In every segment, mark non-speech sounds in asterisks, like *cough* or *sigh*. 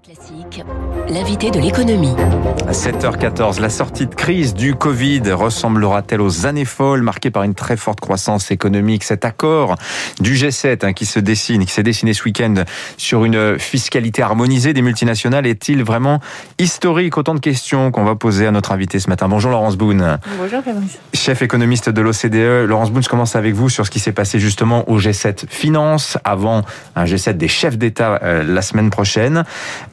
Classique, l'invité de l'économie. À 7h14, la sortie de crise du Covid ressemblera-t-elle aux années folles marquées par une très forte croissance économique? Cet accord du G7 hein, qui se dessine, qui s'est dessiné ce week-end sur une fiscalité harmonisée des multinationales est-il vraiment historique? Autant de questions qu'on va poser à notre invité ce matin. Bonjour Laurence Boone. Bonjour Fabrice. Chef économiste de l'OCDE. Laurence Boone, je commence avec vous sur ce qui s'est passé justement au G7 Finance avant un G7 des chefs d'État euh, la semaine prochaine.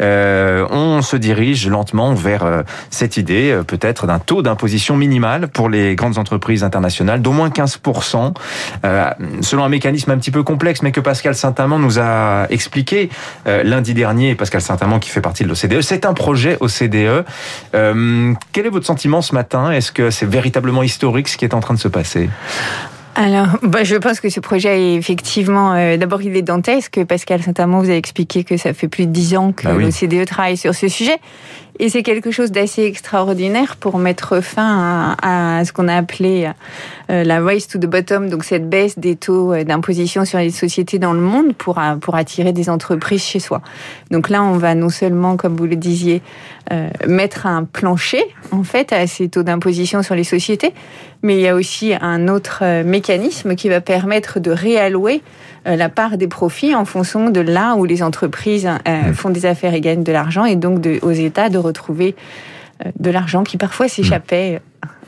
Euh, on se dirige lentement vers euh, cette idée, euh, peut-être d'un taux d'imposition minimal pour les grandes entreprises internationales d'au moins 15%, selon un mécanisme un petit peu complexe, mais que Pascal Saint-Amand nous a expliqué lundi dernier. Pascal Saint-Amand qui fait partie de l'OCDE, c'est un projet OCDE. quel est votre sentiment ce matin? Est-ce que c'est véritablement historique ce qui est en train de se passer? Alors, *laughs* bah, je pense que ce projet est effectivement, euh, d'abord, il est dantesque. Pascal Saint-Amand vous a expliqué que ça fait plus de dix ans que bah l'OCDE travaille sur ce sujet. Et c'est quelque chose d'assez extraordinaire pour mettre fin à, ce qu'on a appelé euh, la race to the bottom, donc cette baisse des taux euh, d'imposition sur les sociétés dans le monde pour, pour attirer des entreprises chez soi. Donc là, on va non seulement, comme vous le disiez, mettre un plancher, en fait, à ces taux d'imposition sur les sociétés, mais il y a aussi un autre mécanisme qui va permettre de réallouer la part des profits en fonction de là où les entreprises mmh. font des affaires et gagnent de l'argent, et donc de, aux États de retrouver euh, de l'argent qui parfois s'échappait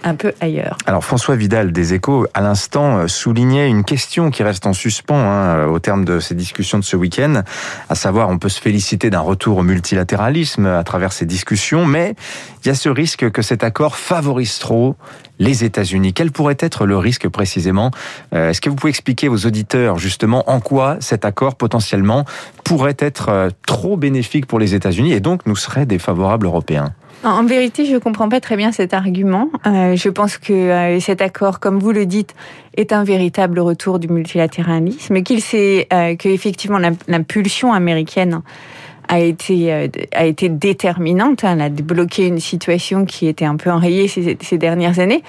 un peu ailleurs. Alors François Vidal des Échos, à l'instant, euh, soulignait une question qui reste en suspens hein, au terme de ces discussions de ce week-end, à savoir on peut se féliciter d'un retour au multilatéralisme à travers ces discussions, mais il y a ce risque que cet accord favorise trop les États-Unis. Quel pourrait être le risque précisément? Euh, Est-ce que vous pouvez expliquer aux auditeurs justement en quoi cet accord potentiellement pourrait être euh, trop bénéfique pour les États-Unis? Et donc nous serait défavorable européens? En vérité, je ne comprends pas très bien cet argument. Euh, je pense que euh, cet accord, comme vous le dites, est un véritable retour du multilatéralisme, qu'il sait euh, que effectivement l'impulsion américaine a été a été déterminante. Hein, elle a débloqué une situation qui était un peu enrayée ces, ces dernières années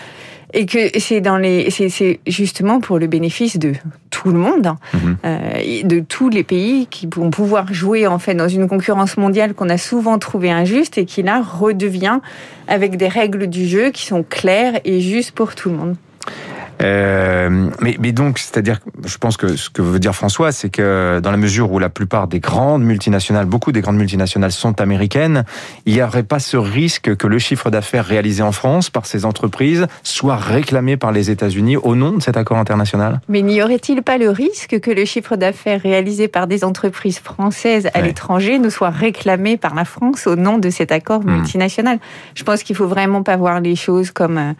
et que c'est dans les, c'est justement pour le bénéfice de tout le monde, hein. mhm. euh, de tous les pays qui vont pouvoir jouer en fait dans une concurrence mondiale qu'on a souvent trouvé injuste et qui là redevient avec des règles du jeu qui sont claires et justes pour tout le monde. Euh, mais, mais, donc, c'est-à-dire, je pense que ce que veut dire François, c'est que dans la mesure où la plupart des grandes multinationales, beaucoup des grandes multinationales sont américaines, il n'y aurait pas ce risque que le chiffre d'affaires réalisé en France par ces entreprises soit réclamé par les États-Unis au nom de cet accord international? Mais n'y aurait-il pas le risque que le chiffre d'affaires réalisé par des entreprises françaises à l'étranger ne soit réclamé par la France au nom de cet accord hmm. multinational? Je pense qu'il faut vraiment pas voir les choses comme euh,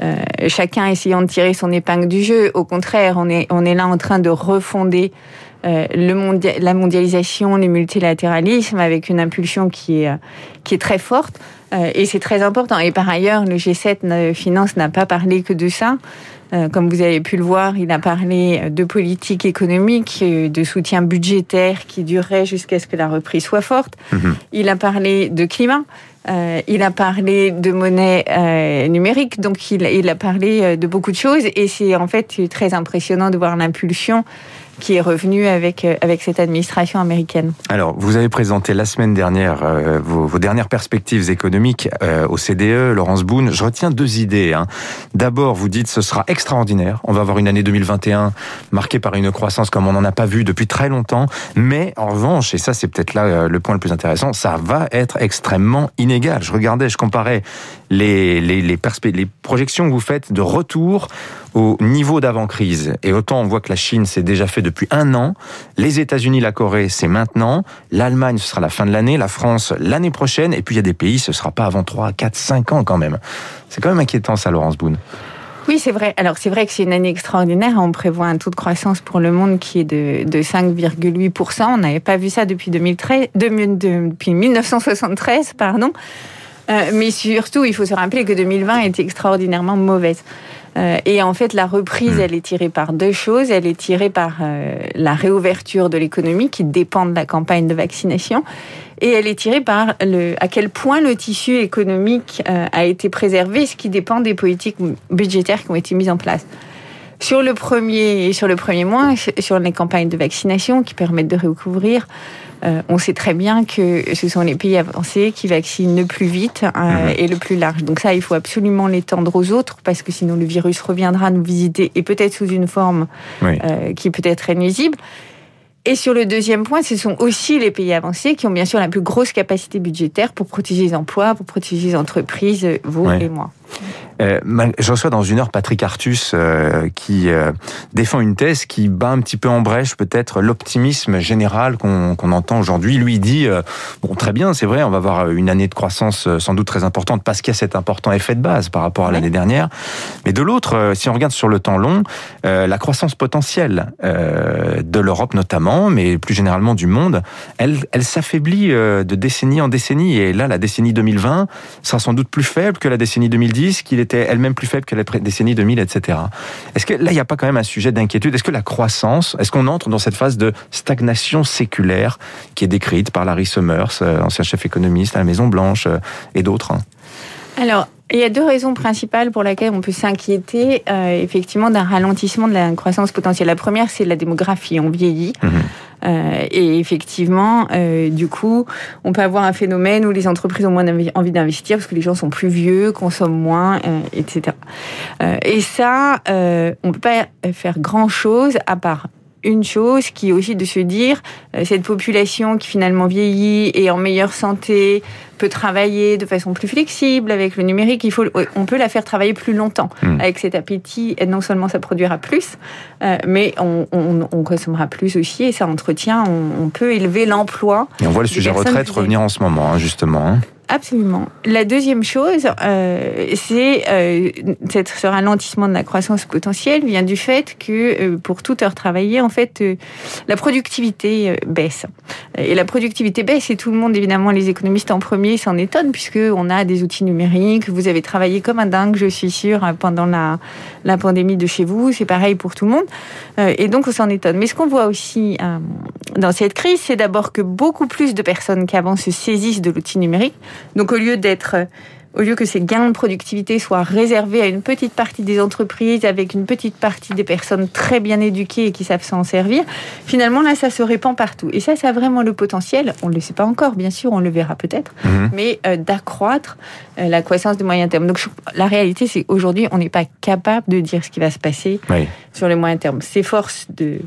euh, chacun essayant de tirer son épingle du jeu. Au contraire, on est, on est là en train de refonder euh, le la mondialisation, le multilatéralisme avec une impulsion qui est, euh, qui est très forte. et c'est très important. Et par ailleurs, le G7 Finance n'a pas parlé que de ça. Comme vous avez pu le voir, il a parlé de politique économique, de soutien budgétaire qui durerait jusqu'à ce que la reprise soit forte. Mm-hmm. Il a parlé de climat. Euh, il a parlé de monnaie euh, numérique, donc il, il, a parlé euh, de beaucoup de choses et c'est en fait très impressionnant de voir l'impulsion qui est revenu avec, euh, avec cette administration américaine. Alors, vous avez présenté la semaine dernière euh, vos, dernières perspectives économiques euh, au CDE, Laurence Boone. Je retiens deux idées. Hein. D'abord, vous dites ce sera extraordinaire. On va avoir une année 2021 marquée par une croissance comme on n'en a pas vu depuis très longtemps. Mais en revanche, et ça c'est peut-être là le point le plus intéressant, ça va être extrêmement inégal. Je regardais, je comparais les, les projections que vous faites de retour au niveau d'avant-crise. Et autant on voit que la Chine s'est déjà fait depuis un an, les États-Unis, la Corée, c'est maintenant, l'Allemagne, ce sera la fin de l'année, la France, l'année prochaine, et puis il y a des pays, ce sera pas avant 3, 4, 5 ans quand même. C'est quand même inquiétant ça, Laurence Boone. Oui, c'est vrai. Alors, c'est vrai que c'est une année extraordinaire. On prévoit un taux de croissance pour le monde qui est de, de 5,8%. On n'avait pas vu ça depuis, 2013, depuis 1973, pardon. Euh, mais surtout, il faut se rappeler que 2020 était extraordinairement mauvaise. Euh, et en fait, la reprise, hmm. elle est tirée par deux choses. Elle est tirée par euh, la réouverture de l'économie qui dépend de la campagne de vaccination. Et elle est tirée par le, à quel point le tissu économique euh, a été préservé, ce qui dépend des politiques budgétaires qui ont été mises en place. Sur le premier, sur le premier mois, sur les campagnes de vaccination qui permettent de recouvrir, euh, on sait très bien que ce sont les pays avancés qui vaccinent le plus vite euh, mhm. et le plus large. Donc ça, il faut absolument l'étendre aux autres parce que sinon le virus reviendra nous visiter et peut-être sous une forme euh, qui peut être nuisible. Et sur le deuxième point, ce sont aussi les pays avancés qui ont bien sûr la plus grosse capacité budgétaire pour protéger les emplois, pour protéger les entreprises, vous et moi. Euh, je reçois dans une heure Patrick Artus euh, qui euh, défend une thèse qui bat un petit peu en brèche peut-être l'optimisme général qu'on entend aujourd'hui. Lui dit bon très bien, c'est vrai, on va avoir une année de croissance sans doute très importante parce qu'il y a cet important effet de base par rapport à l'année dernière. Mais de l'autre, si on regarde sur le temps long, la croissance potentielle de l'Europe notamment, mais plus généralement du monde, elle, elle s'affaiblit de décennie en décennie. Et là, la décennie 2020 sera sans doute plus faible que la décennie 2010, qu'il était elle-même plus faible que la décennie 2000, etc. Est-ce que là, il n'y a pas quand même un sujet d'inquiétude? Est-ce que la croissance, est-ce qu'on entre dans cette phase de stagnation séculaire qui est décrite par Larry Summers, euh, ancien chef économiste à la Maison Blanche, euh, et d'autres Alors, il y a deux raisons principales pour lesquelles on peut s'inquiéter euh, effectivement d'un ralentissement de la croissance potentielle. La première, c'est la démographie. On vieillit. Mhm. Euh, et effectivement, euh, du coup, on peut avoir un phénomène où les entreprises ont moins envie d'investir parce que les gens sont plus vieux, consomment moins, euh, etc. et ça, on peut pas faire grand chose à part une chose qui est aussi de se dire euh, cette population qui finalement vieillit et en meilleure santé peut travailler de façon plus flexible avec le numérique. Il faut, on peut la faire travailler plus longtemps hmm. avec cet appétit. Et non seulement ça produira plus, euh, mais on, consommera plus aussi et ça entretient. On, peut élever l'emploi. Et on voit le sujet retraite revenir en ce moment, hein, justement. Hein. Absolument. La deuxième chose, euh, c'est euh, ce ralentissement de la croissance potentielle vient du fait que euh, pour toute heure travaillée, en fait, euh, la productivité baisse. Et la productivité baisse et tout le monde, évidemment, les économistes en premier s'en étonnent puisque on a des outils numériques. Vous avez travaillé comme un dingue, je suis sûre, pendant la, la pandémie de chez vous. C'est pareil pour tout le monde. et donc, on s'en étonne. Mais ce qu'on voit aussi dans cette crise, c'est d'abord que beaucoup plus de personnes qu'avant se saisissent de l'outil numérique. Donc au lieu d'être au lieu que ces gains de productivité soient réservés à une petite partie des entreprises, avec une petite partie des personnes très bien éduquées et qui savent s'en servir, finalement, là, ça se répand partout. Et ça, ça a vraiment le potentiel, on ne le sait pas encore, bien sûr, on le verra peut-être, mhm. mais euh, d'accroître euh, la croissance du moyen terme. Donc, la réalité, c'est qu'aujourd'hui, on n'est pas capable de dire ce qui va se passer sur le moyen terme. Ces forces de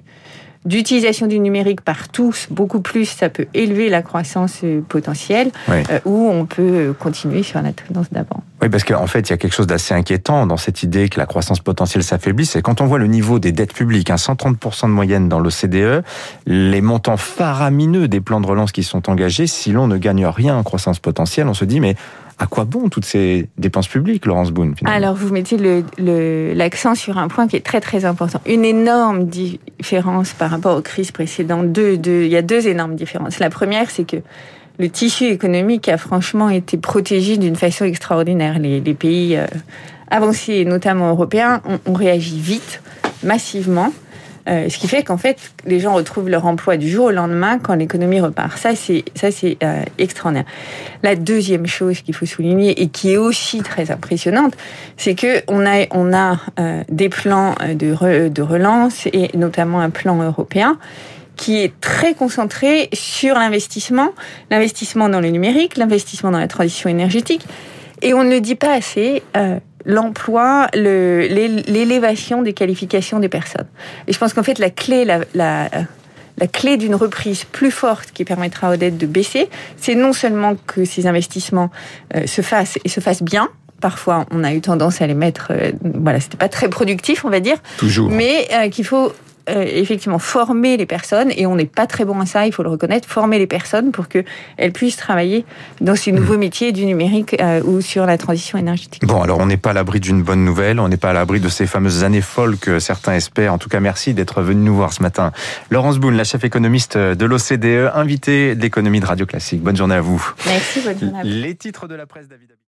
d'utilisation du numérique par tous, beaucoup plus, ça peut élever la croissance euh, potentielle, euh, ou on peut euh, continuer sur la tendance d'avant. Oui, parce qu'en fait, il y a quelque chose d'assez inquiétant dans cette idée que la croissance potentielle s'affaiblit. C'est quand on voit le niveau des dettes publiques, hein, 130% de moyenne dans l'OCDE, les montants faramineux des plans de relance qui sont engagés, si l'on ne gagne rien en croissance potentielle, on se dit, mais à quoi bon toutes ces dépenses publiques, Laurence Boone Alors, vous mettez l'accent sur un point qui est très très important. Une énorme différence par rapport aux crises précédentes. Il y a deux énormes différences. La première, c'est que le tissu économique a franchement été protégé d'une façon extraordinaire. Les, pays euh, avancés, notamment européens, ont, réagi vite, massivement. Euh, ce qui fait qu'en fait, les gens retrouvent leur emploi du jour au lendemain quand l'économie repart. Ça, c'est ça, c'est euh, extraordinaire. La deuxième chose qu'il faut souligner et qui est aussi très impressionnante, c'est que on a on a des plans de de relance et notamment un plan européen qui est très concentré sur l'investissement, l'investissement dans le numérique, l'investissement dans la transition énergétique. Et on ne le dit pas assez, euh, l'emploi, l'élévation des qualifications des personnes. Et je pense qu'en fait, la clé, la, la, la clé d'une reprise plus forte qui permettra aux dettes de baisser, c'est non seulement que ces investissements euh, se fassent et se fassent bien, parfois on a eu tendance à les mettre, euh, voilà, c'était pas très productif, on va dire. Toujours. Mais euh, qu'il faut euh, effectivement former les personnes, et on n'est pas très bon à ça, il faut le reconnaître, former les personnes pour qu'elles puissent travailler dans ces nouveaux métiers du numérique euh, ou sur la transition énergétique. Bon, alors on n'est pas à l'abri d'une bonne nouvelle, on n'est pas à l'abri de ces fameuses années folles que certains espèrent. En tout cas, merci d'être venu nous voir ce matin. Laurence Boone, la chef économiste de l'OCDE, invitée de l'économie de Radio Classique. Bonne journée à vous. Merci, bonne journée à vous. Les titres de la presse, David.